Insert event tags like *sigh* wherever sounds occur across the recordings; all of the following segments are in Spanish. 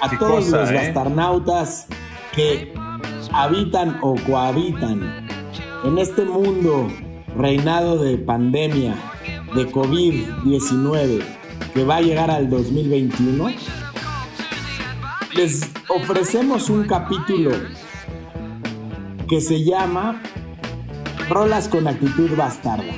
A Qué todos cosa, los ¿eh? bastarnautas que habitan o cohabitan en este mundo reinado de pandemia, de COVID-19, que va a llegar al 2021, les ofrecemos un capítulo que se llama Rolas con actitud bastarda.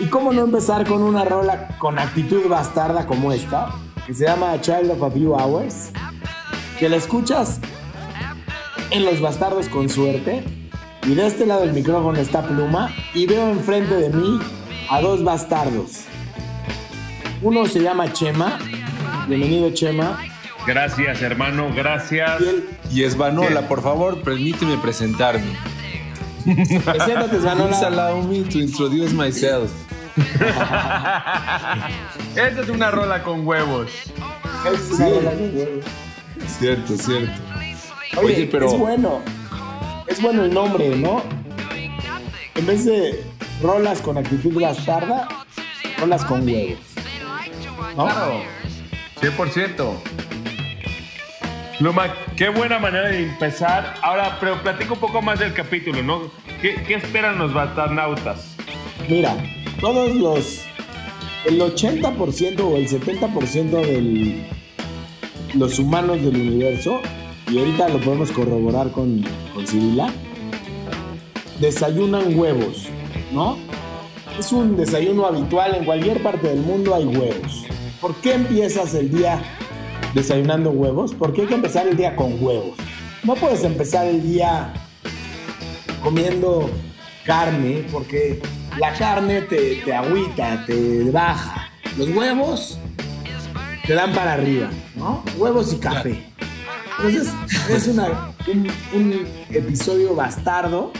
¿Y cómo no empezar con una rola con actitud bastarda como esta? Que se llama A Child of a Few Hours. Que la escuchas en Los Bastardos con suerte. Y de este lado del micrófono está Pluma. Y veo enfrente de mí a dos bastardos. Uno se llama Chema. Bienvenido, Chema. Gracias, hermano, gracias. Y él, Y Esvanola, por favor, permíteme presentarme. preséntate, allow me to introduce myself. *laughs* Esta es una rola con huevos. Es una rola de huevo. Cierto, cierto. Oye, Oye, pero- es bueno. Es bueno el nombre, ¿no? En vez de rolas con actitud bastarda, rolas con huevos. ¿No? Claro, 100%. Luma, qué buena manera de empezar. Ahora, pero platica un poco más del capítulo, ¿no? ¿Qué, qué esperan los bastarnautas? Mira, todos los. El 80% o el 70% de los humanos del universo, y ahorita lo podemos corroborar con, con desayunan huevos, ¿no? Es un desayuno habitual en cualquier parte del mundo hay huevos. ¿Por qué empiezas el día desayunando huevos? Porque hay que empezar el día con huevos. No puedes empezar el día comiendo carne porque la carne te, te agüita, te baja. Los huevos te dan para arriba, ¿no? Huevos y café. Entonces, es una- un, un episodio bastardo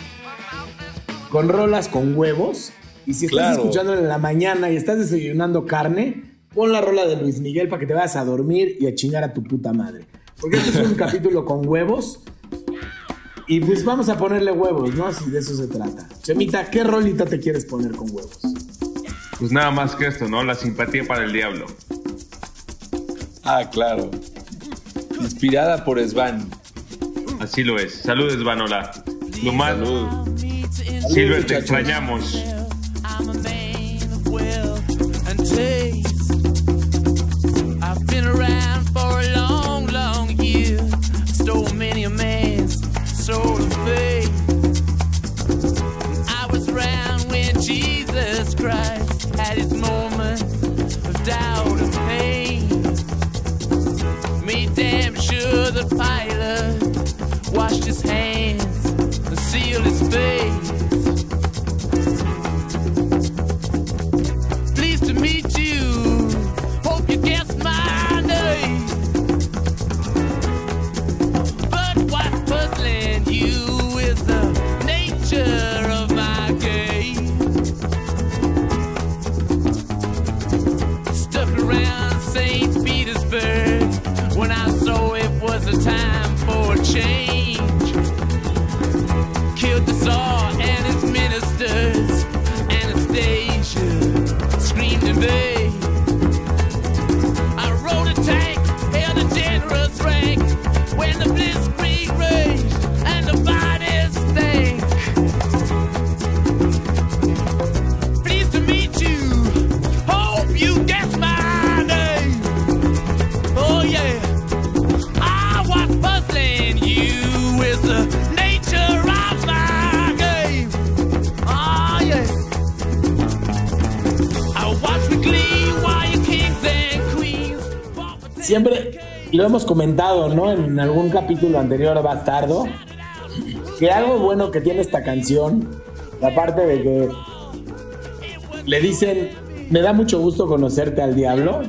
con rolas con huevos. Y si estás Claro. escuchándolo en la mañana y estás desayunando carne, pon la rola de Luis Miguel para que te vayas a dormir y a chingar a tu puta madre. Porque este es un *laughs* capítulo con huevos. Y pues vamos a ponerle huevos, ¿no? Si de eso se trata. Chemita, ¿qué rolita te quieres poner con huevos? Pues nada más que esto, ¿no? La simpatía para el diablo. Ah, claro. Inspirada por Svan. Así lo es. Saludos, Vanola. Luma, Salud. Silver, te extrañamos. Lo hemos comentado, ¿no? En algún capítulo anterior, Bastardo, que algo bueno que tiene esta canción, aparte de que le dicen, me da mucho gusto conocerte al diablo.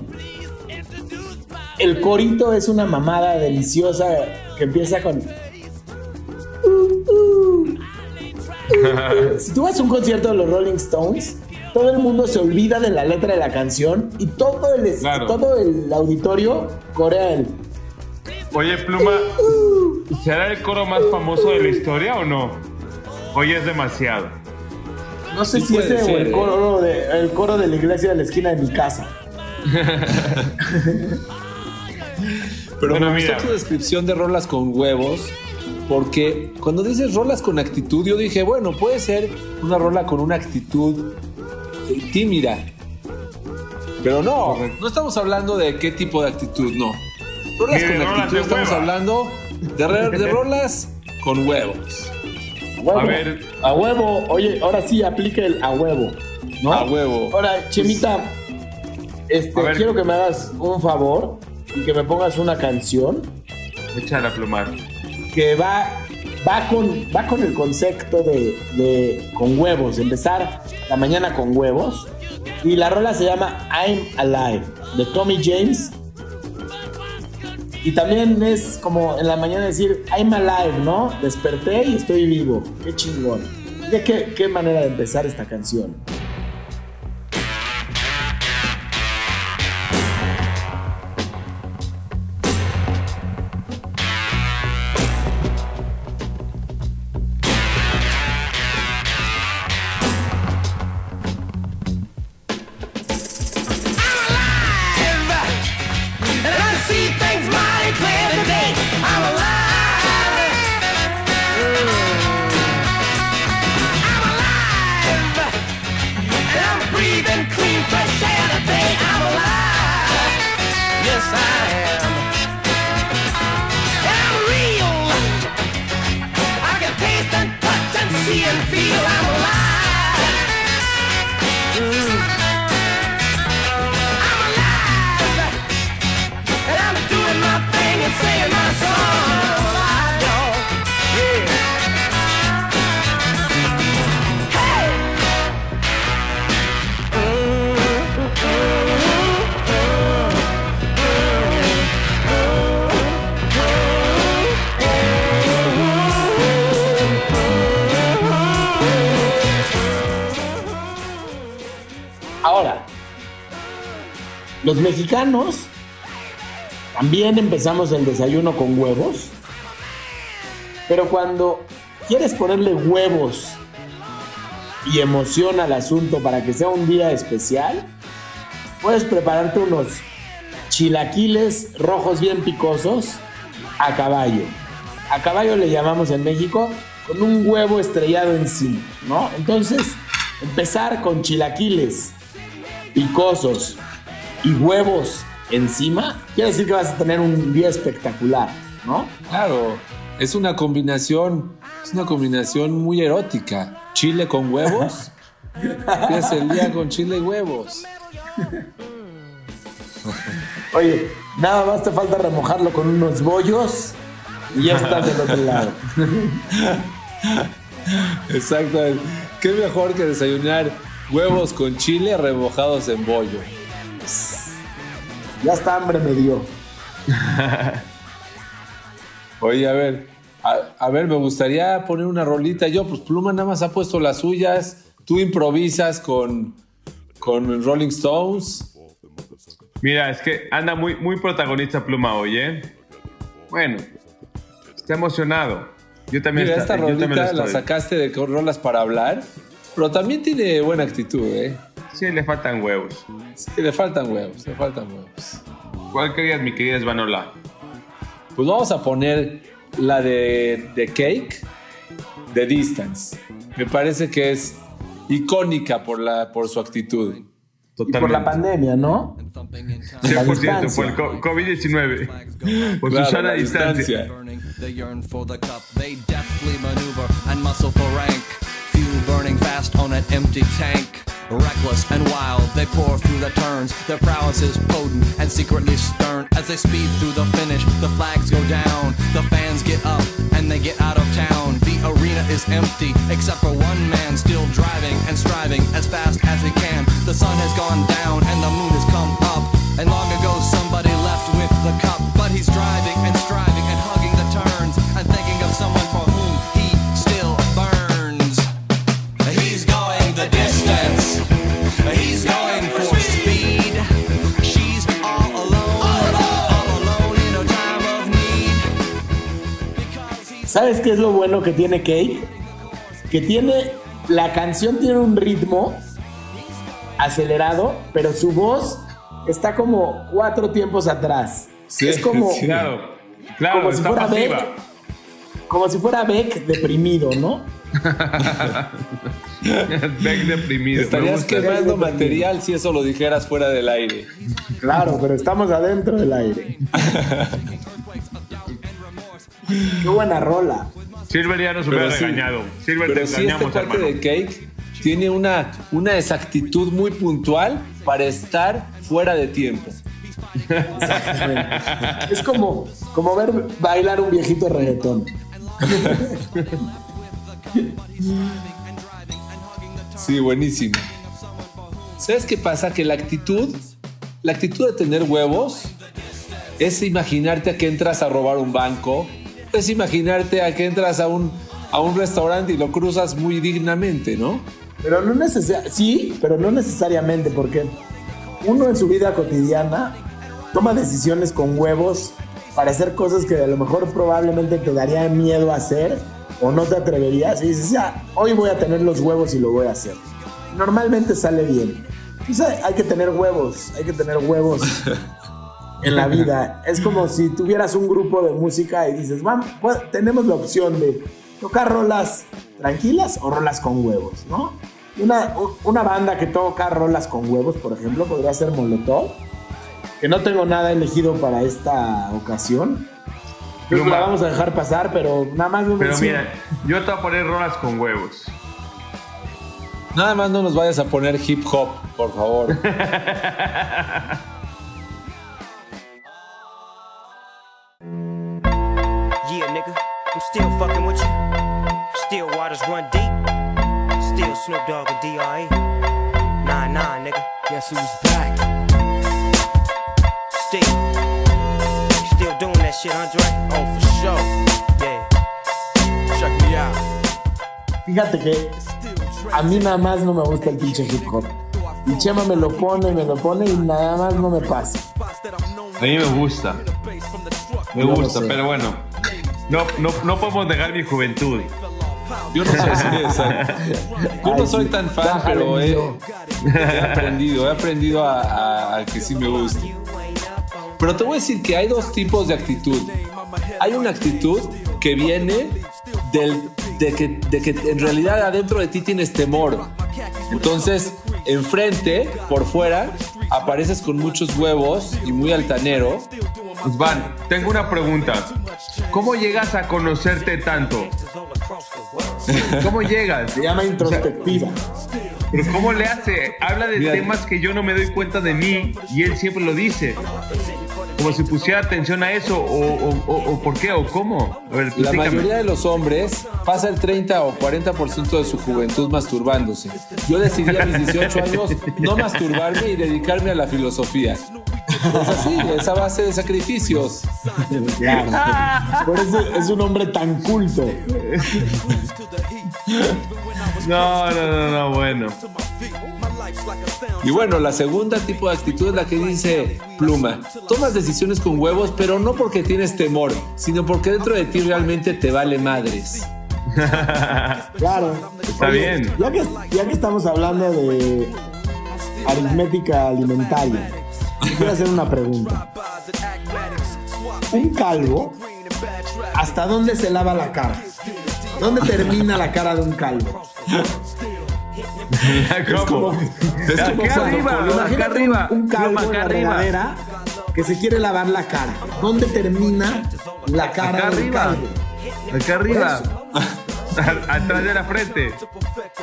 El corito es una mamada deliciosa que empieza con... *laughs* si tú vas a un concierto de los Rolling Stones, todo el mundo se olvida de la letra de la canción y todo el, Claro. todo el auditorio corea el... Oye, Pluma, ¿será el coro más famoso de la historia o no? Hoy es demasiado. No sé Sí si ese o ser, el ¿eh? coro, de, el coro de la iglesia de la esquina de mi casa. *laughs* Pero Bueno, me gustó mira. tu descripción de rolas con huevos, porque cuando dices rolas con actitud, yo dije, bueno, puede ser una rola con una actitud eh, tímida. Pero no, no estamos hablando de qué tipo de actitud, no. Rolas con actitud, de estamos hueva. hablando de, re- de *laughs* rolas con huevos. A huevo. A ver. A huevo. Oye, ahora sí aplica el a huevo. ¿no? A huevo. Ahora, Chemita, este, A quiero que me hagas un favor y que me pongas una canción Échala, Plumar. que va, va, con, va con el concepto de, de con huevos. Empezar la mañana con huevos. Y la rola se llama I'm Alive de Tommy James. Y también es como en la mañana decir I'm Alive, ¿no? Desperté y estoy vivo. Qué chingón. Qué, qué manera de empezar esta canción. Mexicanos también empezamos el desayuno con huevos, pero cuando quieres ponerle huevos y emoción al asunto para que sea un día especial, puedes prepararte unos chilaquiles rojos bien picosos a caballo. A caballo le llamamos en México con un huevo estrellado encima, ¿no? Entonces, empezar con chilaquiles picosos y huevos encima, quiere decir que vas a tener un día espectacular, ¿no? Claro, es una combinación, es una combinación muy erótica. Chile con huevos. *laughs* Empieza el día con chile y huevos. Oye, nada más te falta remojarlo con unos bollos y ya estás del otro lado. *laughs* Exacto. ¿Qué mejor que desayunar huevos con chile remojados en bollo? Ya hasta hambre me dio. *laughs* Oye, a ver, a, a ver, me gustaría poner una rolita. Yo, pues Pluma nada más ha puesto las suyas. Tú improvisas con, con Rolling Stones. Mira, es que anda muy, muy protagonista Pluma hoy, ¿eh? Bueno, está emocionado. Yo también, Mira, está- esta yo también lo rolita la sacaste de rolas para hablar, pero también tiene buena actitud, ¿eh? Sí, le faltan huevos. Sí, le faltan huevos, le faltan huevos. ¿Cuál querías, mi querida Svanola? Pues vamos a poner la de, de Cake, de Distance. Me parece que es icónica por, la, por su actitud. Y por la pandemia, ¿no? La 100% por el distancia. co- COVID-19. Por Claro, su sana la distancia. Reckless and wild, they pour through the turns. Their prowess is potent and secretly stern. As they speed through the finish, the flags go down. The fans get up and they get out of town. The arena is empty, except for one man still driving and striving as fast as he can. The sun has gone down and the moon has come up. And long ago somebody left with the cup. But he's driving ¿Sabes qué es lo bueno que tiene Cake? Que tiene. La canción tiene un ritmo acelerado, pero su voz está como cuatro tiempos atrás. Sí, es como, sí. Claro, claro, como si fuera pasiva. Beck. Como si fuera Beck deprimido, ¿no? *laughs* Beck deprimido. Estarías quemando material si eso lo dijeras fuera del aire. Claro, pero estamos adentro del aire. *laughs* Qué buena rola. Silver ya nos hubiera Pero sí, regañado. Silver, te Pero sí, este hermano. de Cake tiene una, una exactitud muy puntual para estar fuera de tiempo. Exactamente. Es como, como ver bailar un viejito reggaetón. Sí, buenísimo. ¿Sabes qué pasa? Que la actitud, la actitud de tener huevos es imaginarte a que entras a robar un banco, es imaginarte a que entras a un, a un restaurante y lo cruzas muy dignamente, ¿no? Pero no necesariamente, sí, pero no necesariamente, porque uno en su vida cotidiana toma decisiones con huevos para hacer cosas que a lo mejor probablemente te daría miedo hacer o no te atreverías y dices, ya, hoy voy a tener los huevos y lo voy a hacer. Normalmente sale bien. Entonces hay que tener huevos, hay que tener huevos *laughs* en la vida. *laughs* Es como si tuvieras un grupo de música y dices, vamos, pues, tenemos la opción de tocar rolas tranquilas o rolas con huevos, ¿no? Una, una banda que toca rolas con huevos, por ejemplo, podría ser Molotov, que no tengo nada elegido para esta ocasión. Entonces Pluma. la vamos a dejar pasar, pero nada más me Pero menciono. mira, yo te voy a poner rolas con huevos. Nada más no nos vayas a poner hip hop, por favor. *laughs* still fucking with you. Still waters run deep. Still Snoop Dogg and D.R.E. Nah, nah, nigga. Guess who's back? Still. Still doing that shit, Andre? Oh, for sure. Yeah. Check me out. Fíjate que a mí nada más no me gusta el pinche hip hop. Y Chema me lo pone, me lo pone y nada más no me pasa. A mí me gusta. Me lo gusta, pero bueno. No, no, no podemos negar mi juventud. Yo no soy. Yo no soy tan fan, pero he, aprendido, he aprendido a, a- a que sí me gusta. Pero te voy a decir que hay dos tipos de actitud. Hay una actitud que viene del, de, que, de que en realidad adentro de ti tienes temor. Entonces, enfrente, por fuera, apareces con muchos huevos y muy altanero. Van, tengo una pregunta. ¿Cómo llegas a conocerte tanto? ¿Cómo llegas? Se llama introspectiva. Pero ¿cómo le hace? Habla de Mira. temas que yo no me doy cuenta de mí y él siempre lo dice. Como si pusiera atención a eso, o, o- o- o por qué, o cómo. A ver, La mayoría de los hombres pasa el 30 o 40% de su juventud masturbándose. Yo decidí a mis 18 años no masturbarme y dedicarme a la filosofía. Es así, es a base de sacrificios. Claro. Por eso es un hombre tan culto. No, no, no, no, bueno. Y bueno, la segunda tipo de actitud es la que dice Pluma. Tomas decisiones con huevos, pero no porque tienes temor, sino porque dentro de ti realmente te vale madres. Claro. Está bien. Ya que, ya que estamos hablando de aritmética alimentaria, quiero hacer una pregunta. Un calvo, ¿hasta dónde se lava la cara? ¿Dónde termina la cara de un calvo? *laughs* ¿Cómo? es como acá arriba, acá arriba, un, un calvo en la regadera que se quiere lavar la cara. ¿Dónde termina la cara Acá del arriba. calvo? Acá arriba. Atrás de la frente.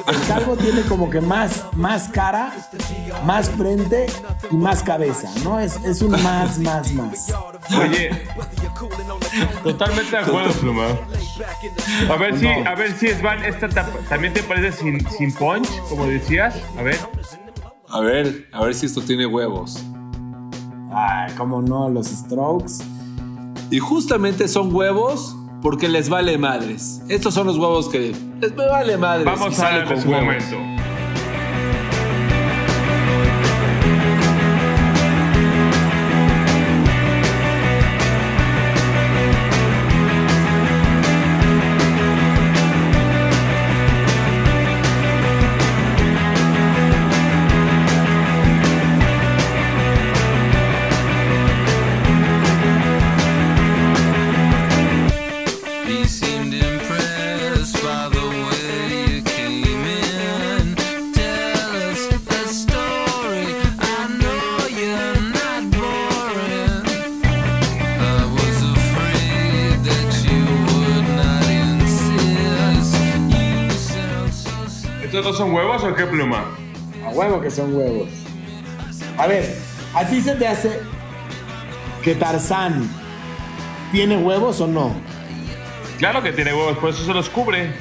El calvo tiene como que más, más cara, más frente y más cabeza, ¿no? Es, es un más, más, más. Oye, totalmente de acuerdo, Pluma. A ver si, a ver si Svan, esta tap- también te parece sin, sin punch, como decías. A ver. A ver, a ver si esto tiene huevos. Ay, cómo no, los strokes. Y justamente son huevos porque les vale madres. Estos son los huevos que les me vale madres. Vamos a darle con su huevos. momento. So ¿Estos dos son huevos o qué pluma? A huevo que son huevos. A ver, ¿a ti se te hace que Tarzán tiene huevos o no? Claro que tiene huevos, por eso se los cubre.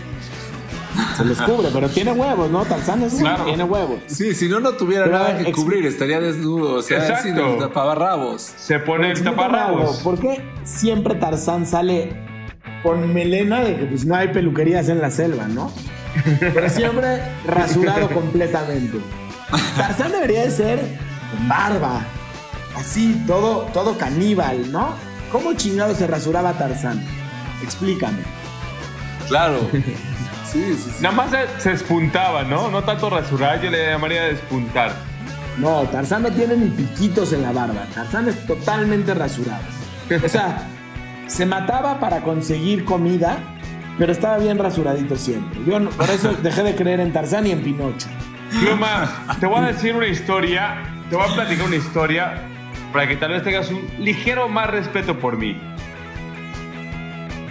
Se los cubre, pero tiene huevos, ¿no? Tarzán es Claro. tiene huevos. Sí, si no, no tuviera Pero nada ver, que cubrir, estaría desnudo. O sea, Exacto. sin el taparrabos. Se pone el taparrabos. ¿Por qué siempre Tarzán sale con melena de que pues no hay peluquerías en la selva, ¿no? Pero siempre rasurado completamente. *laughs* Tarzán debería de ser con barba, así, todo, todo caníbal, ¿no? ¿Cómo chingado se rasuraba Tarzán? Explícame. Claro. *laughs* Sí, sí, sí. Nada más se, se espuntaba, ¿no? No tanto rasurar, yo le llamaría despuntar. No, Tarzán no tiene ni piquitos en la barba. Tarzán es totalmente rasurado. O sea, se mataba para conseguir comida, pero estaba bien rasuradito siempre. Yo por eso dejé de creer en Tarzán y en Pinocho. Pluma, te voy a decir una historia, te voy a platicar una historia para que tal vez tengas un ligero más respeto por mí.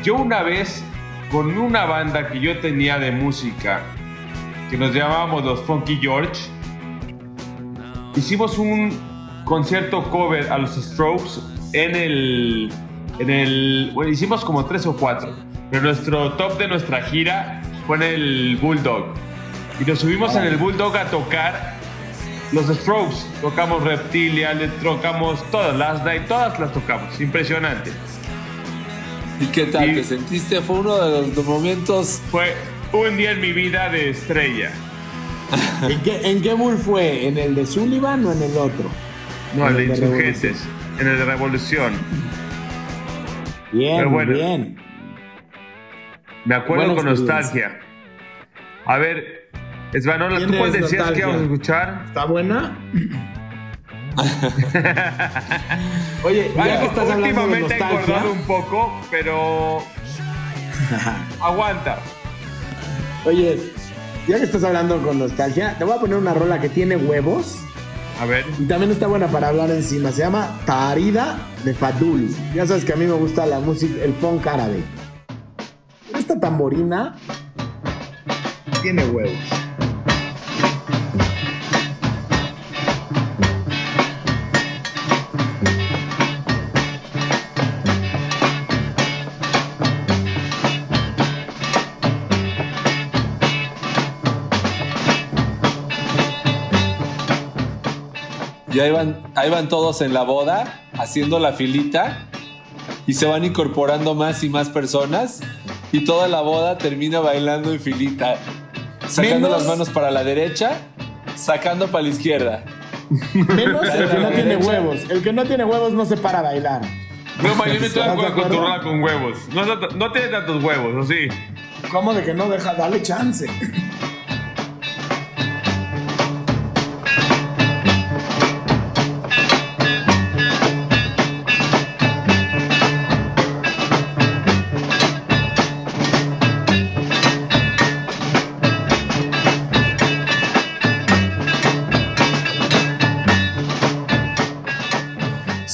Yo una vez, con una banda que yo tenía de música, que nos llamábamos los Funky George, hicimos un concierto cover a los Strokes en el, en el, bueno, hicimos como tres o cuatro, pero nuestro top de nuestra gira fue en el Bulldog. Y nos subimos en el Bulldog a tocar los Strokes. Tocamos Reptilia, le tocamos todas, Last Night, todas las tocamos. Impresionante. ¿Y qué tal? Y- ¿Te sentiste? Fue uno de los momentos. Fue un día en mi vida de estrella. *laughs* ¿En qué, en qué bull fue? ¿En el de Sullivan o en el otro? No, el de En el de Insurgentes, en el de Revolución. Bien, Pero bueno. bien. Me acuerdo con nostalgia. A ver, Esvanola, ¿tú ¿Tienes cuál decías que nostalgia? íbamos a escuchar? ¿Está buena? *laughs* Oye, ya que estás últimamente he engordado un poco, pero *laughs* aguanta. oye, ya que estás hablando con nostalgia, te voy a poner una rola que tiene huevos A ver, y también está buena para hablar encima. Se llama Tarida de Fadul. Ya sabes que a mí me gusta la música, el funk árabe. Esta tamborina tiene huevos. Y ahí van, ahí van todos en la boda, haciendo la filita, y se van incorporando más y más personas, y toda la boda termina bailando en filita, sacando Menos- las manos para la derecha, sacando para la izquierda. Menos el que no tiene huevos. El que no tiene huevos no se para a bailar. no, ma, yo no estoy de ¿Estás de acuerdo con tu rola con huevos. No, es tanto- no tiene tantos huevos, ¿o sí? ¿Cómo de que no deja? Dale chance.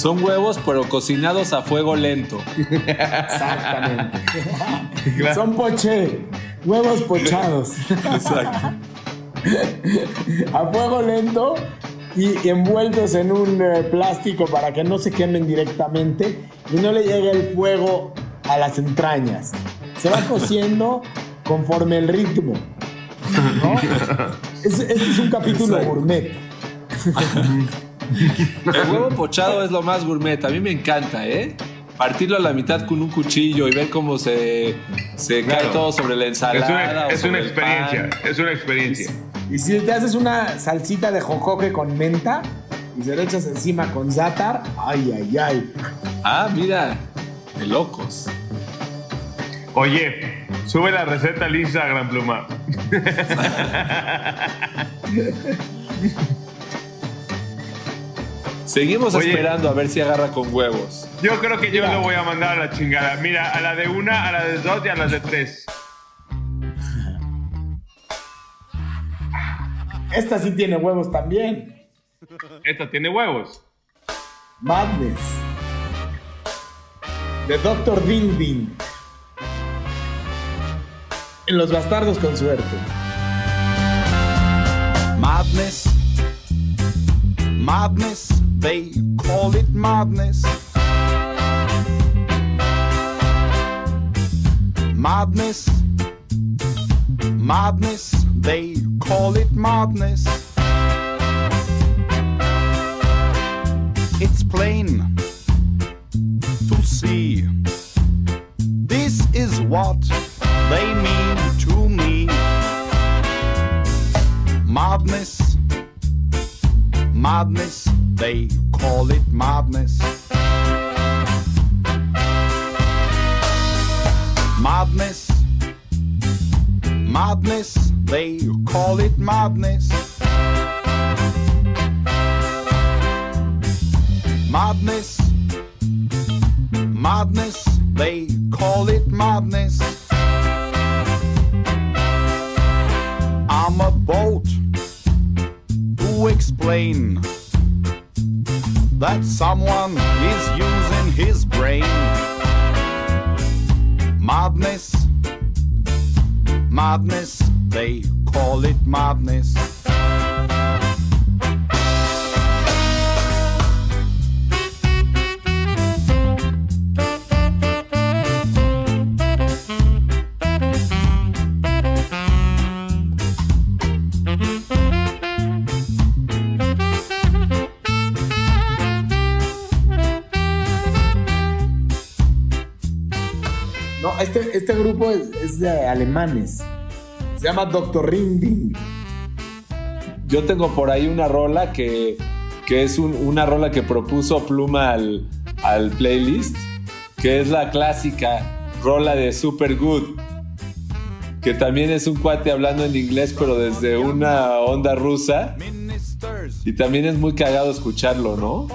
Son huevos, pero cocinados a fuego lento. Exactamente. Claro. Son poché. Huevos pochados. Exacto. a fuego lento y envueltos en un eh, plástico para que no se quemen directamente y no le llegue el fuego a las entrañas. Se va cociendo conforme el ritmo. ¿no? *laughs* Es- este es un capítulo Exacto. gourmet. *laughs* *laughs* El huevo pochado es lo más gourmet. A mí me encanta, ¿eh? Partirlo a la mitad con un cuchillo y ver cómo se, se cae todo sobre la Es ensalada. una, o es una el experiencia, es una experiencia. Y si te haces una salsita de jojoque con menta y se lo echas encima con zátar, ay, ay, ay. Ah, mira, de locos. Oye, sube la receta al Instagram, Pluma. *laughs* Seguimos Oye. esperando a ver si agarra con huevos. Yo creo que yo lo voy a mandar a la chingada. Mira, a la de una, a la de dos y a la de tres. *laughs* Esta sí tiene huevos también. Esta tiene huevos. Madness. De Dr. Ding Ding. En los bastardos con suerte. Madness. Madness. They call it madness. Madness. Madness. They call it madness. It's plain to see. This is what they mean to me. Madness, madness, they call it madness. Madness, madness, they call it madness. Madness, madness, they call it madness. I'm a boat to explain that someone is using his brain. Madness, madness, they call it madness. Este, grupo es, es de alemanes. Se llama Dr. Ring Ding. Yo tengo por ahí una rola que, que es un- una rola que propuso Pluma al, al playlist, que es la clásica rola de Super Good, que también es un cuate hablando en inglés, pero desde una onda rusa, y también es muy cagado escucharlo, ¿no?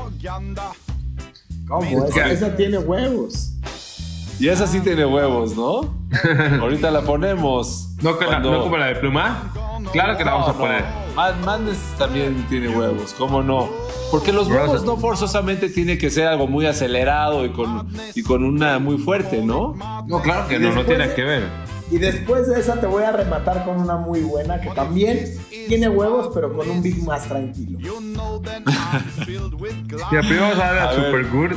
¿Cómo? Esa, esa tiene huevos. Y esa sí tiene huevos, ¿no? *laughs* Ahorita la ponemos. ¿No, que la- Cuando- no como la de Pluma? Claro que la vamos a No, poner. no. Mad- Madness también tiene huevos, ¿cómo no? Porque los Vamos a- huevos no forzosamente tiene que ser algo muy acelerado y con, y con una muy fuerte, ¿no? No, claro que no, no tiene que ver. Y después de esa te voy a rematar con una muy buena que también tiene huevos, pero con un beat más tranquilo. Ya, primero vamos a darle a, A ver. Super Good.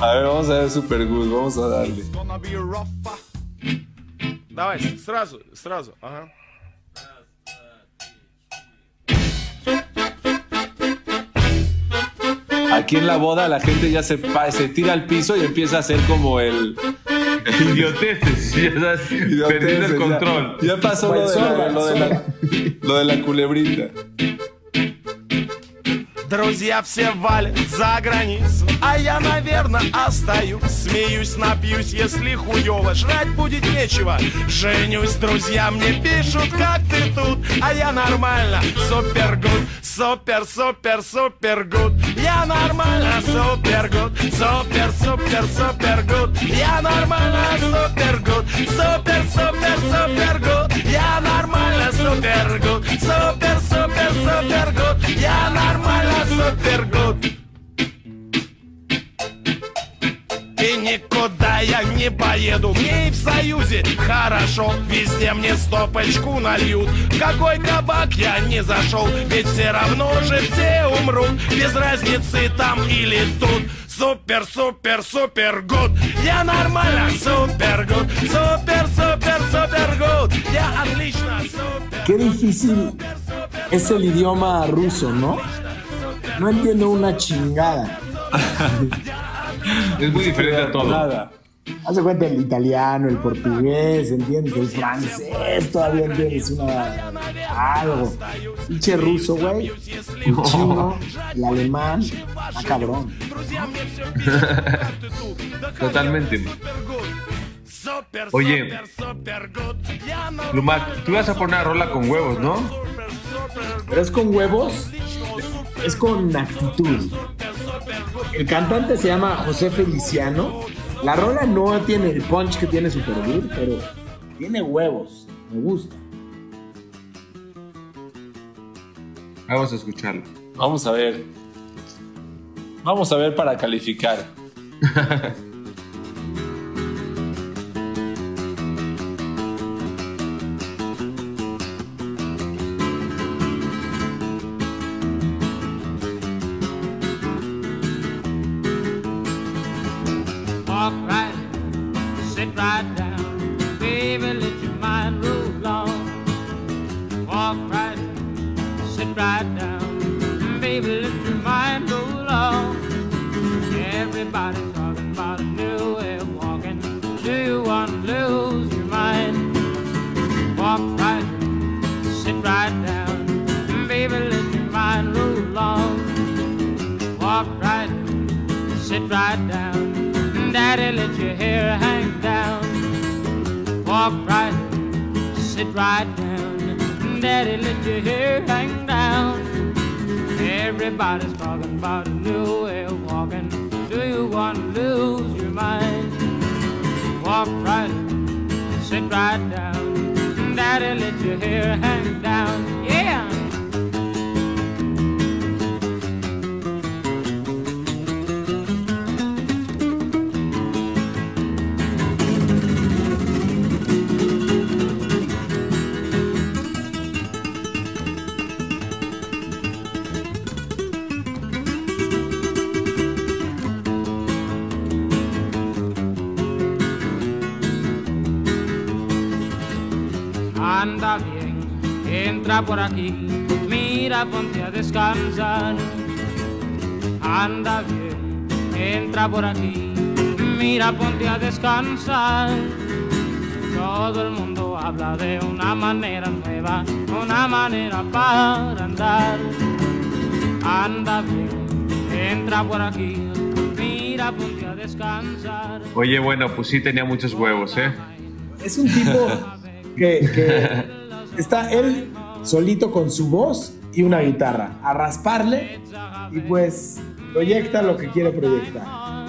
A ver, vamos a ver Super Good, vamos a darle. It's gonna be rough. Давай, сразу, сразу. Ага. Aquí en la boda la gente ya se, pa- se tira al piso y empieza a hacer como el... Idioteces, *laughs* ya sabes, perdiendo Idioteces, el ya- control. Ya, pasó lo de, la, Sorba, lo, de la, sorba. lo de la culebrita. Друзья все валят за границу А я, наверное, остаюсь. Смеюсь, напьюсь, если хуёво Жрать будет нечего. Женюсь, друзья мне пишут Как ты тут? А я нормально. Супер гуд Супер, супер, супер гуд. Я нормально Супер гуд Супер, супер, супер гуд. Я нормально Супер гуд Супер, супер, супер гуд Союзе хорошо Везде мне стопочку нальют В какой кабак я не зашел Ведь все равно же все умрут Без разницы там или тут Супер, супер, супер гуд Я нормально, супер гуд Супер, супер, супер гуд Я отлично, супер Qué difícil es el idioma ruso, ¿no? No entiendo una chingada. *laughs* Es muy diferente a todo. Nada. Hace cuenta el italiano, el portugués, ¿entiendes? El francés, pues. todavía entiendes una algo. Pinche ruso, güey. El chino, el alemán, ah, cabrón. *laughs* Totalmente. Oye, Lumac, tú vas a poner una rola con huevos, ¿no? Pero es con huevos, es con actitud. El cantante se llama José Feliciano la rola no tiene el punch que tiene Supergirl, pero tiene huevos. Me gusta. Vamos a escucharlo. Vamos a ver. Vamos a ver para calificar. *laughs* sit right down, baby, let your mind roll on. Walk right, sit right down, baby, let your mind roll on. Everybody's talking about a new way of walking. Do you want to lose your mind? Walk right, sit right down, baby, let your mind roll on. Walk right, sit right. Daddy, let your hair hang down. Walk right, sit right down. Daddy, let your hair hang down. Everybody's talking about a new way of walking. Do you want to lose your mind? Walk right, sit right down. Daddy, let your hair hang down. Por aquí, mira, ponte a descansar. Anda bien, entra por aquí, mira, ponte a descansar. Todo el mundo habla de una manera nueva, una manera para andar. Anda bien, entra por aquí, mira, ponte a descansar. Oye, bueno, pues sí tenía muchos huevos, ¿eh? Es un tipo que, que *laughs* está él solito con su voz y una guitarra a rasparle y pues proyecta lo que quiere proyectar.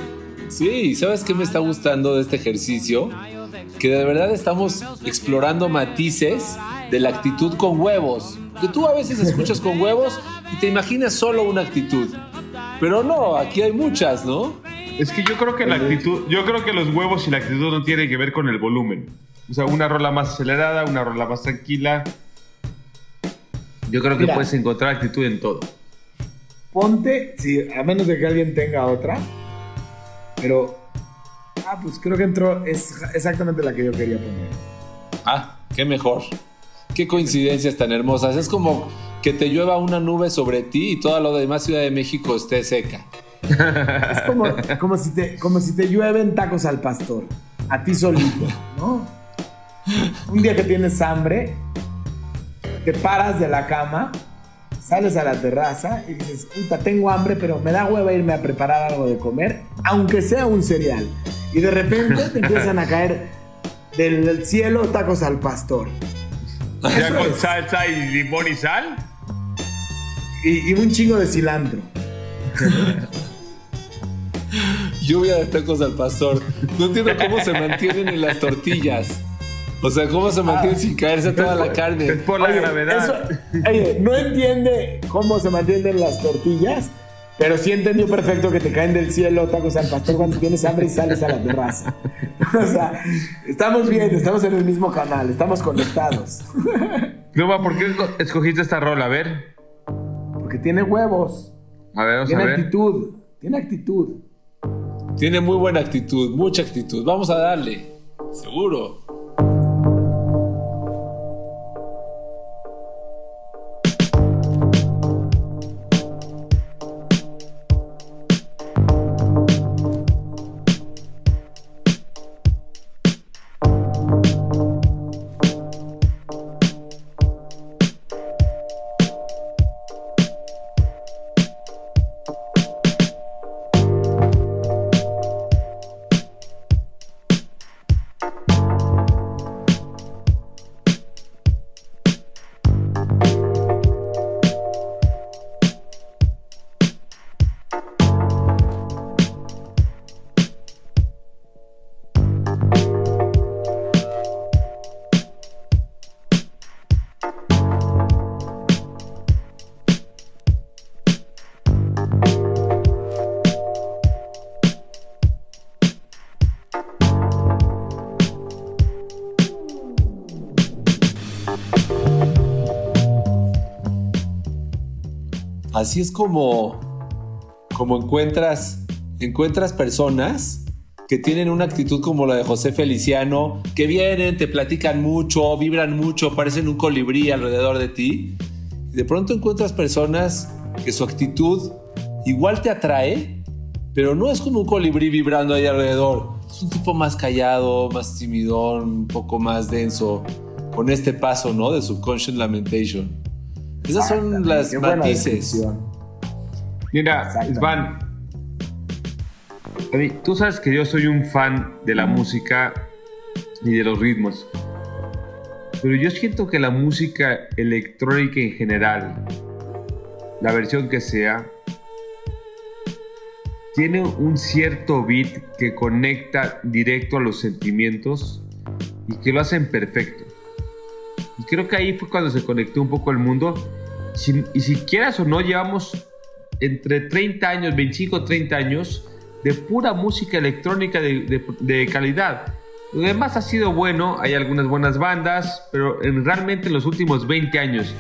Sí, ¿sabes qué me está gustando de este ejercicio? Que de verdad estamos explorando matices de la actitud con huevos. Que tú a veces escuchas con huevos y te imaginas solo una actitud. Pero no, aquí hay muchas, ¿no? Es que yo creo que la actitud, yo creo que los huevos y la actitud no tienen que ver con el volumen. O sea, una rola más acelerada, una rola más tranquila. Yo creo que Mira. puedes encontrar actitud en todo. Ponte, sí, a menos de que alguien tenga otra, pero ah, pues creo que entró es exactamente la que yo quería poner. Ah, qué mejor. Qué coincidencias tan hermosas. Es como que te llueva una nube sobre ti y toda lo demás Ciudad de México esté seca. Es como, como, si te, como si te llueven tacos al pastor, a ti solito, ¿no? Un día que tienes hambre, te paras de la cama, sales a la terraza y dices, puta, tengo hambre, pero me da hueva irme a preparar algo de comer, aunque sea un cereal. Y de repente te *laughs* empiezan a caer del, cielo tacos al pastor. Ya Eso con es. salsa y limón y sal. Y, y un chingo de cilantro. *laughs* Lluvia de tacos al pastor. No entiendo cómo se mantienen en las tortillas. O sea, cómo se mantiene sin caerse toda la Es carne. por la Oye, gravedad. eso- oye, no entiende cómo se mantienen las tortillas, Pero sí entendió perfecto que te caen del cielo tacos al pastor cuando tienes hambre y sales a la terraza. *laughs* o sea, estamos bien, estamos en el mismo canal, estamos conectados. *laughs* Pluma, ¿por qué esco- escogiste esta rola? A ver. Porque tiene huevos, A ver, vamos a tiene ver. actitud, tiene actitud. Tiene muy buena actitud, mucha actitud. Vamos a darle. Seguro. Así es como, como encuentras, encuentras personas que tienen una actitud como la de José Feliciano, que vienen, te platican mucho, vibran mucho, parecen un colibrí alrededor de ti. Y de pronto encuentras personas que su actitud igual te atrae, pero no es como un colibrí vibrando ahí alrededor. Es un tipo más callado, más timidón, un poco más denso, con este paso, ¿no? De subconscious lamentation. Esas son las matices. Mira, mí, Tú sabes que yo soy un fan de la música y de los ritmos. Pero yo siento que la música electrónica en general, la versión que sea, tiene un cierto beat que conecta directo a los sentimientos y que lo hacen perfecto. Creo que ahí fue cuando se conectó un poco el mundo. Y si quieras o no, llevamos entre 30 años, 25, 30 años de pura música electrónica de, calidad. Lo demás ha sido bueno, hay algunas buenas bandas, pero en- realmente en los últimos 20 años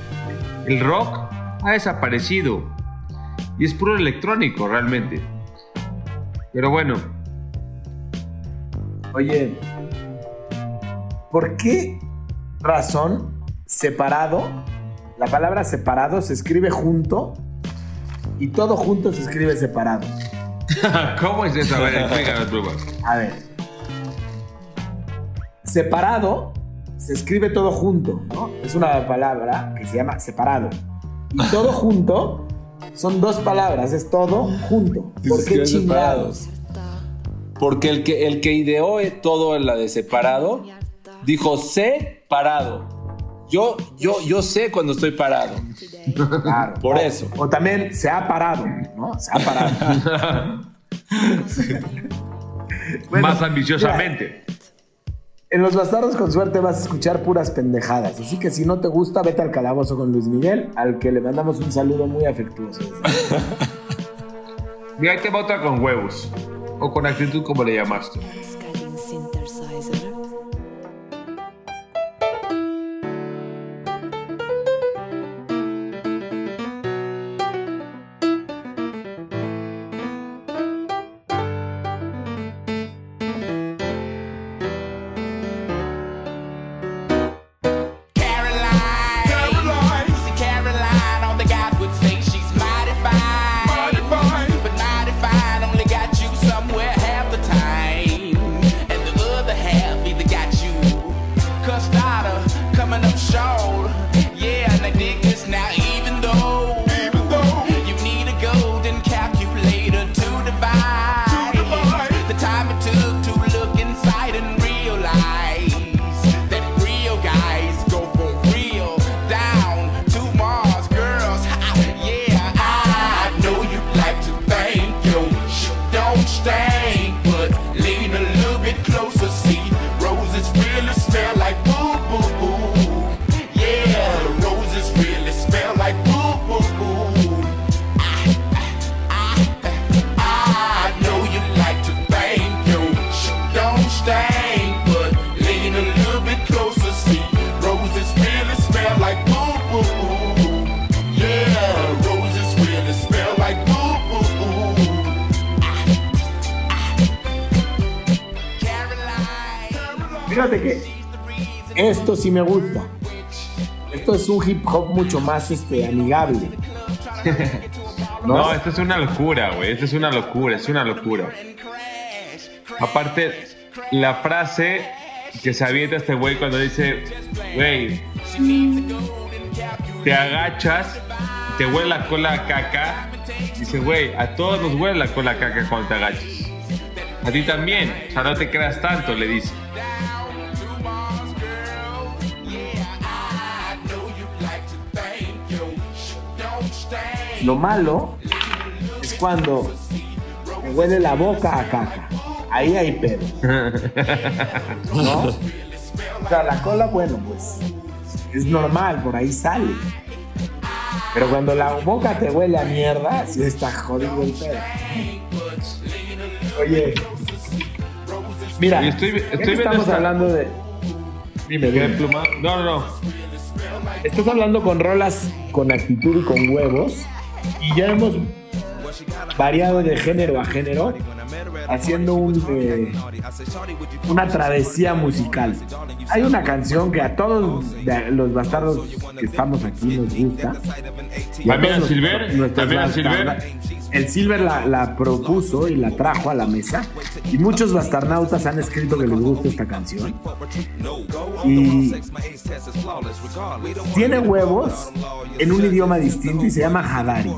el rock ha desaparecido. Y es puro electrónico realmente. Pero bueno, Oye, ¿por qué razón separado? La palabra separado se escribe junto y todo junto se escribe separado. *laughs* ¿cómo es eso? A ver, Pluma. A ver. Separado se escribe todo junto, ¿no? Es una palabra que se llama separado. Y *laughs* todo junto son dos palabras, es todo junto. Se ¿Por qué chingados? Porque el que, el que ideó todo en la de separado dijo separado. Yo, yo, yo sé cuando estoy parado. Claro. Por O- eso. O también se ha parado, ¿no? Se ha parado. Bueno, Más ambiciosamente. En los bastardos con suerte vas a escuchar puras pendejadas. Así que si no te gusta, vete al calabozo con Luis Miguel, al que le mandamos un saludo muy afectuoso. *laughs* Mira, ahí te va otra con huevos. O con actitud, como le llamaste. Esto sí me gusta. Esto es un hip hop mucho más este, amigable. *laughs* No, ¿No? esto es una locura, güey. Esto es una locura, es una locura. Aparte, la frase que se avienta este güey cuando dice, güey, te agachas, te huele la cola a caca. Dice, güey, a todos nos huele la cola a caca cuando te agachas. A ti también. O sea, no te creas tanto, le dice. Lo malo es cuando huele la boca a caca. Ahí hay pedo. *laughs* ¿No? O sea, la cola, bueno, pues es normal, por ahí sale. Pero cuando la boca te huele a mierda, sí está jodido el pedo. Oye, mira, estoy- estoy estamos esta- hablando de. Dime, ¿Qué dime. pluma? No, no, no. Estás hablando con rolas con actitud y con huevos. Y ya hemos variado de género a género, haciendo un, eh, una travesía musical. Hay una canción que a todos los bastardos que estamos aquí nos gusta. Y a los- Silver, Silver. El Silver la, la propuso y la trajo a la mesa. Y muchos bastarnautas han escrito que les gusta esta canción. Y tiene huevos en un idioma distinto y se llama Hadari.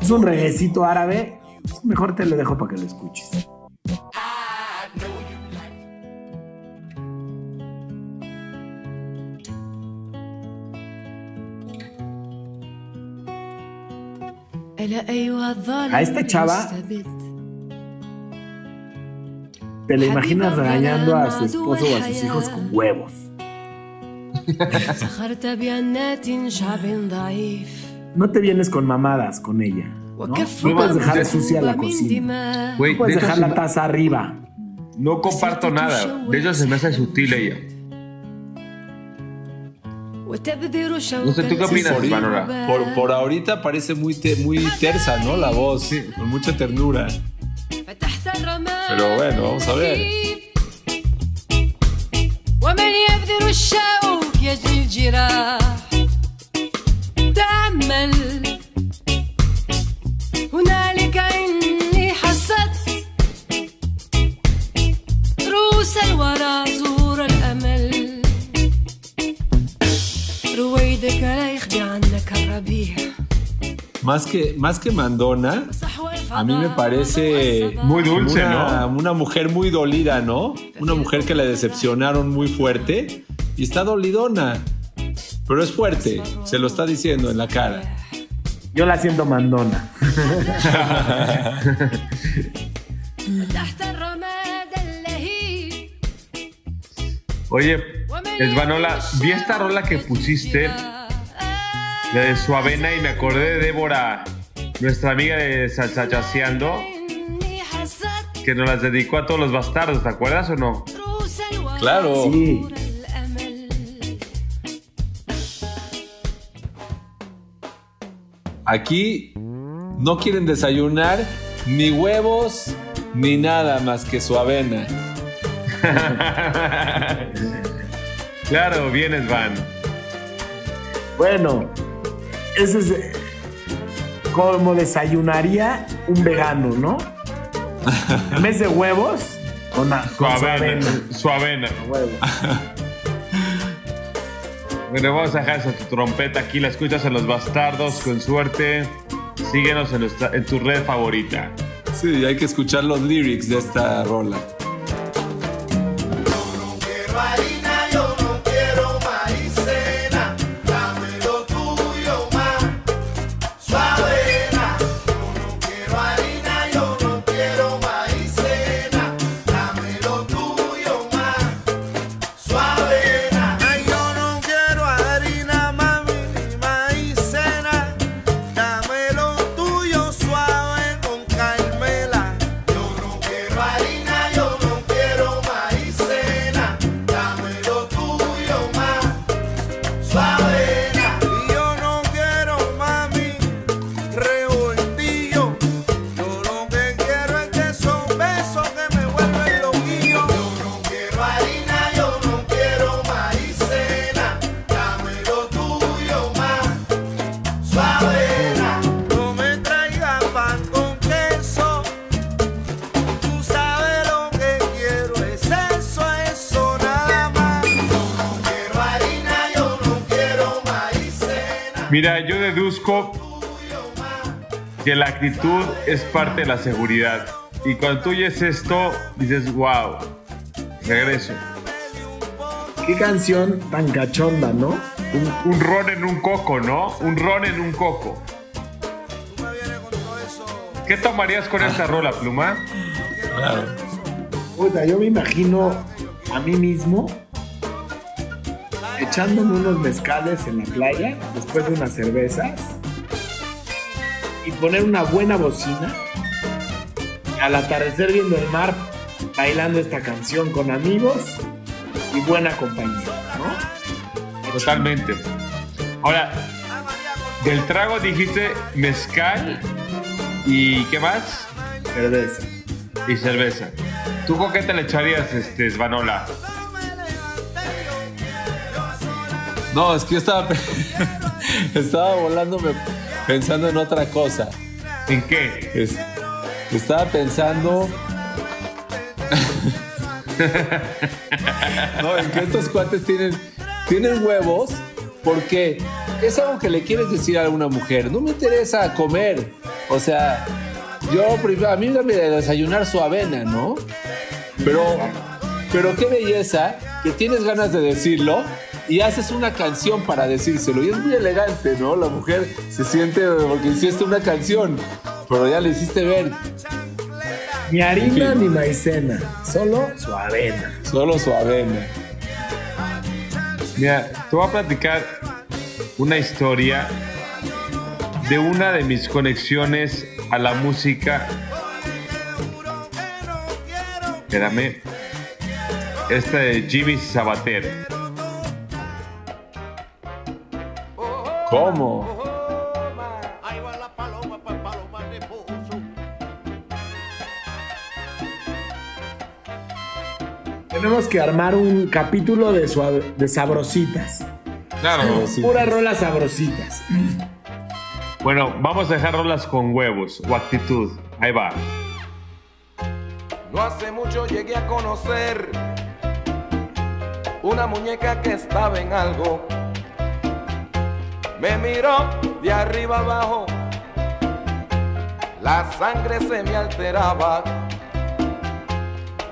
Es un reguecito árabe. Mejor te lo dejo para que lo escuches. A esta chava te la imaginas regañando a su esposo o a sus hijos con huevos no te vienes con mamadas con ella. No, no puedes dejar sucia la cocina. No puedes dejar la taza arriba. No comparto nada. De hecho, se me hace sutil ella. No sé, ¿tú qué opinas, sí, por, por, ahorita parece muy, muy tersa, ¿no? La voz, sí, con mucha ternura. Pero bueno, vamos a ver. más que, más que mandona, a mí me parece. Muy dulce, una, ¿no? Una mujer muy dolida, ¿no? Una mujer que la decepcionaron muy fuerte y está dolidona. Pero es fuerte, se lo está diciendo en la cara. Yo la siento mandona. *laughs* Oye, Esvanola, vi esta rola que pusiste de su avena y me acordé de Débora, nuestra amiga de Salsachaseando, que nos las dedicó a todos los bastardos, ¿te acuerdas o no? Claro. Sí. Aquí no quieren desayunar ni huevos ni nada más que su avena. *laughs* claro, vienes, Van. Bueno, ese es como desayunaría un vegano, ¿no? En vez de huevos, con, a- con su Suavena. avena. *laughs* Bueno, vamos a dejar esa tu trompeta aquí, la escuchas en Los Bastardos, con suerte. Síguenos en, nuestra- en tu red favorita. Sí, hay que escuchar los lyrics de esta rola. quiero harina, Mira, yo deduzco que la actitud es parte de la seguridad. Y cuando tú oyes esto, dices, wow, regreso. Qué canción tan cachonda, ¿no? Un, un ron en un coco, ¿no? Un ron en un coco. ¿Qué tomarías con esta rola, pluma? Puta, yo me imagino a mí mismo echándome unos mezcales en la playa después de unas cervezas y poner una buena bocina y al atardecer viendo el mar bailando esta canción con amigos y buena compañía, ¿no? Totalmente. Ahora, del trago dijiste mezcal y ¿qué más? Cerveza. Y cerveza. ¿Tú con qué te le echarías, este, Svanola? No, es que yo estaba, *laughs* *laughs* estaba volándome pensando en otra cosa. ¿En qué? Es- estaba pensando. *laughs* no, en que estos cuates tienen, tienen huevos porque es algo que le quieres decir a alguna mujer. No me interesa comer. O sea, yo a mí dame de desayunar su avena, ¿no? Pero, pero qué belleza que tienes ganas de decirlo y haces una canción para decírselo. Y es muy elegante, ¿no? La mujer se siente porque hiciste una canción, pero ya le hiciste ver. Ni harina En fin. ni maicena, solo su avena. Solo su avena. Mira, te voy a platicar una historia de una de mis conexiones a la música. Espérame. Esta de Jimmy Sabater. ¿Cómo? Ahí va la paloma, pa- paloma de pozo. Tenemos que armar un capítulo de, suave- de sabrositas. Claro. Puras rolas sabrositas. Bueno, vamos a dejar rolas con huevos o actitud. Ahí va. No hace mucho llegué a conocer una muñeca que estaba en algo. Me miró de arriba abajo, la sangre se me alteraba.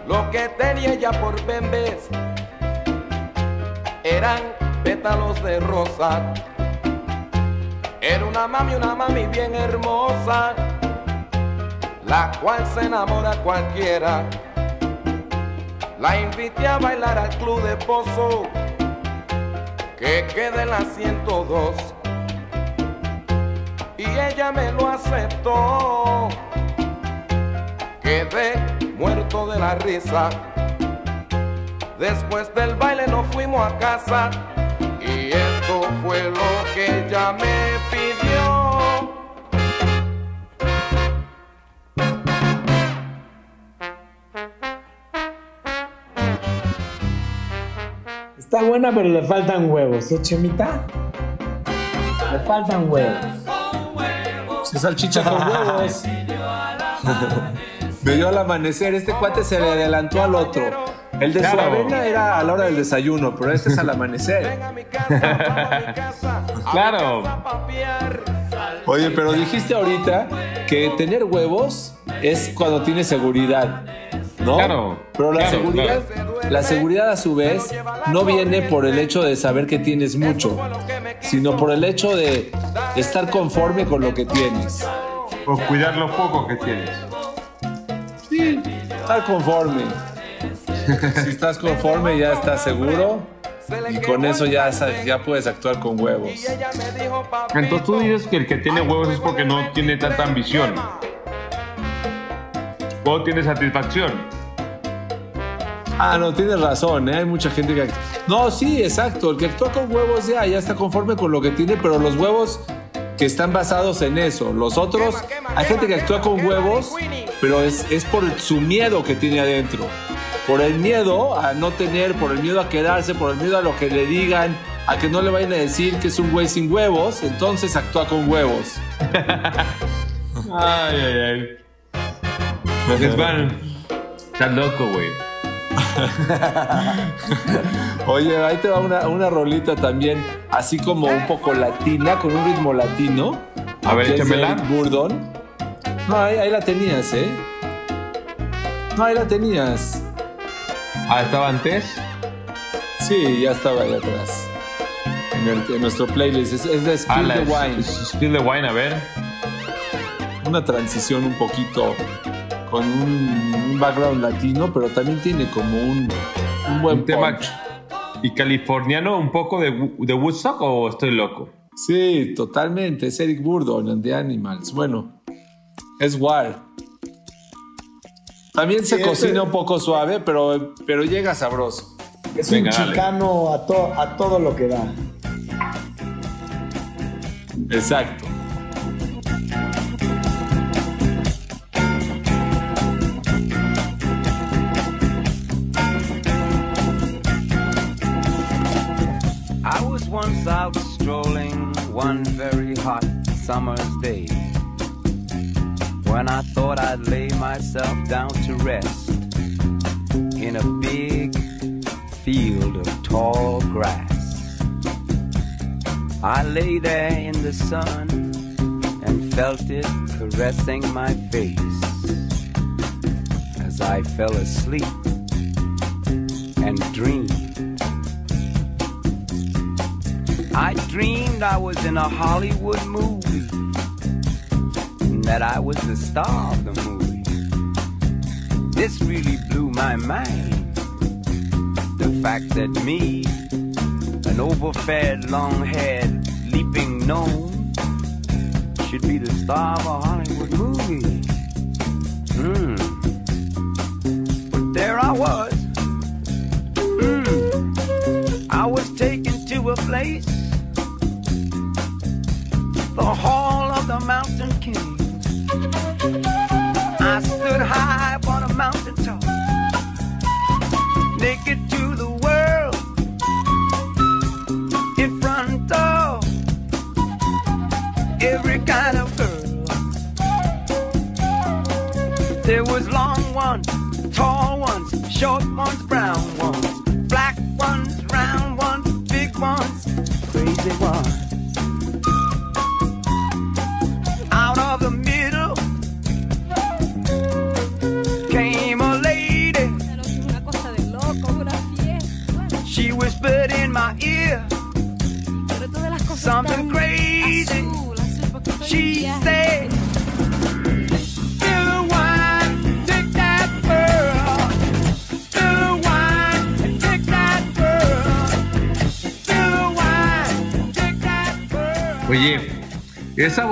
Lo que tenía ella por bembes eran pétalos de rosa. Era una mami, una mami bien hermosa la cual se enamora cualquiera. La invité a bailar al club de Pozo, que queda en la 102. Y ella me lo aceptó. Quedé muerto de la risa. Después del baile nos fuimos a casa. Y esto fue lo que ella me pidió. Está buena, pero le faltan huevos, ¿eh, Chemita? Le faltan huevos. Se salchicha con huevos. Me dio al amanecer. Este cuate se le adelantó al otro. El de su Claro. avena era a la hora del desayuno, pero este es al amanecer. Claro. Oye, pero dijiste ahorita que tener huevos es cuando tienes seguridad, ¿no? Claro, Pero la claro, seguridad, la seguridad a su vez no viene por el hecho de saber que tienes mucho, sino por el hecho de estar conforme con lo que tienes. O cuidar lo poco que tienes. Sí, estar conforme. Si estás conforme ya estás seguro y con eso ya, ya puedes actuar con huevos. Entonces tú dices que el que tiene huevos es porque no tiene tanta ambición. O tiene satisfacción. Ah, no, tienes razón, ¿eh? hay mucha gente que... No, sí, exacto, el que actúa con huevos ya, ya está conforme con lo que tiene, pero los huevos que están basados en eso, los otros, hay gente que actúa con huevos, pero es, es por su miedo que tiene adentro, por el miedo a no tener, por el miedo a quedarse, por el miedo a lo que le digan, a que no le vayan a decir que es un güey sin huevos, entonces actúa con huevos. *laughs* Ay, ay, ay. Porque es van. Estás loco, güey. *laughs* Oye, ahí te va una, una rolita también, así como un poco latina, con un ritmo latino. A ver, échamela. Eric Burdon. No, ahí, ahí la tenías, ¿eh? No, ahí la tenías. Ah, estaba antes. Sí, ya estaba ahí atrás. En, el- en nuestro playlist. Es, es de Ah, Spill la the Wine. Spill the Wine, a ver. Una transición un poquito con un, un background latino, pero también tiene como un, un buen Un tema y californiano, un poco de, de Woodstock o estoy loco. Sí, totalmente. Es Eric Burdon the Animals. Bueno, es War. También se Sí, cocina un poco suave, pero, pero llega sabroso. Es Venga, un chicano a, to- a todo lo que da. Exacto. Strolling one very hot summer's day when I thought I'd lay myself down to rest in a big field of tall grass. I lay there in the sun and felt it caressing my face as I fell asleep and dreamed. I dreamed I was in a Hollywood movie and that I was the star of the movie. This really blew my mind. The fact that me, an overfed, long-haired, leaping gnome, should be the star of a Hollywood movie. Hmm. But there I was. Hmm. I was taken to a place the hall of the mountain king.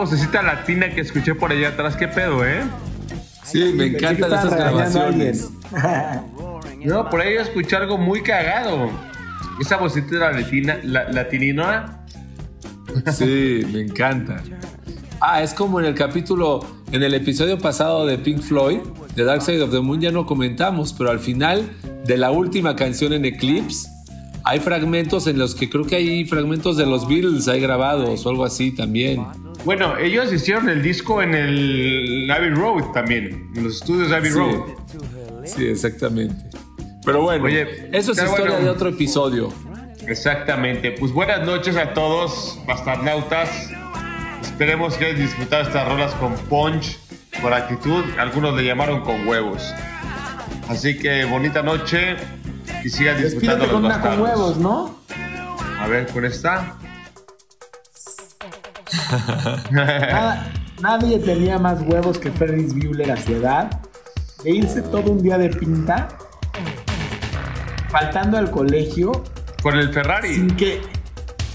Vocecita latina que escuché por allá atrás, ¿qué pedo, eh? Sí, me encantan esas grabaciones. Yo por ahí escuché algo muy cagado. Esa vocecita latina, la, latinina. Sí, me encanta. Ah, es como en el capítulo, en el episodio pasado de Pink Floyd, de Dark Side of the Moon, ya no comentamos, pero al final de la última canción en Eclipse, hay fragmentos en los que creo que hay fragmentos de los Beatles ahí grabados o algo así también. Bueno, ellos hicieron el disco en el Abbey Road también, en los estudios Abbey Sí. Road. Sí, exactamente. Pero bueno, Oye, eso es historia bueno. de otro episodio. Exactamente. Pues buenas noches a todos, bastarnautas. Esperemos que hayan disfrutado estas rolas con punch, con actitud. Algunos le llamaron con huevos. Así que bonita noche y sigan disfrutando los con una con huevos, ¿no? A ver, con esta. Nada- nadie tenía más huevos que Ferris Bueller a su edad de irse todo un día de pinta, faltando al colegio, Con el Ferrari. sin que,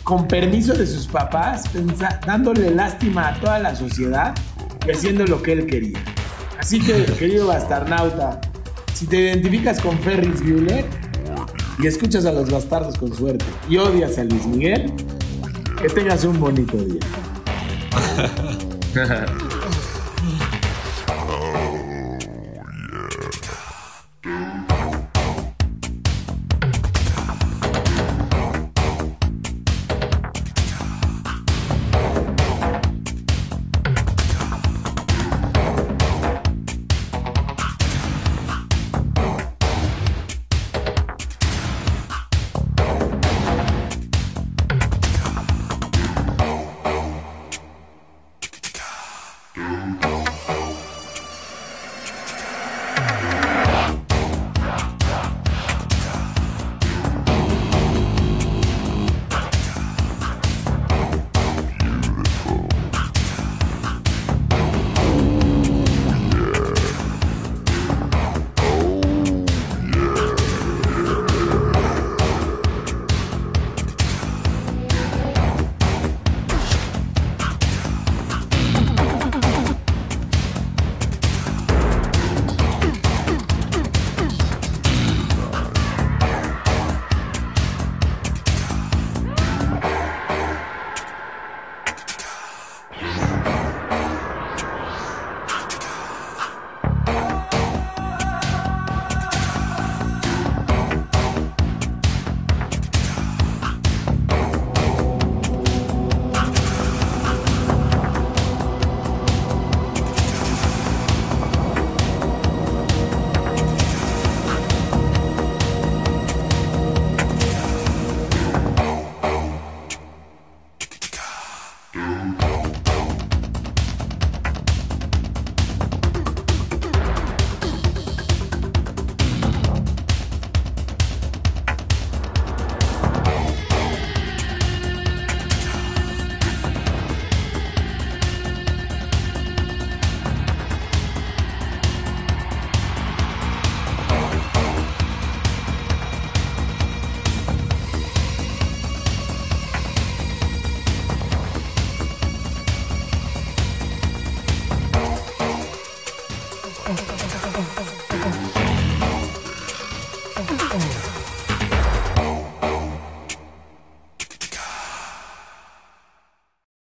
con permiso de sus papás, pensa- dándole lástima a toda la sociedad y haciendo lo que él quería. Así que, querido bastarnauta, si te identificas con Ferris Bueller y escuchas a los bastardos con suerte y odias a Luis Miguel, que tengas un bonito día. ハハハ。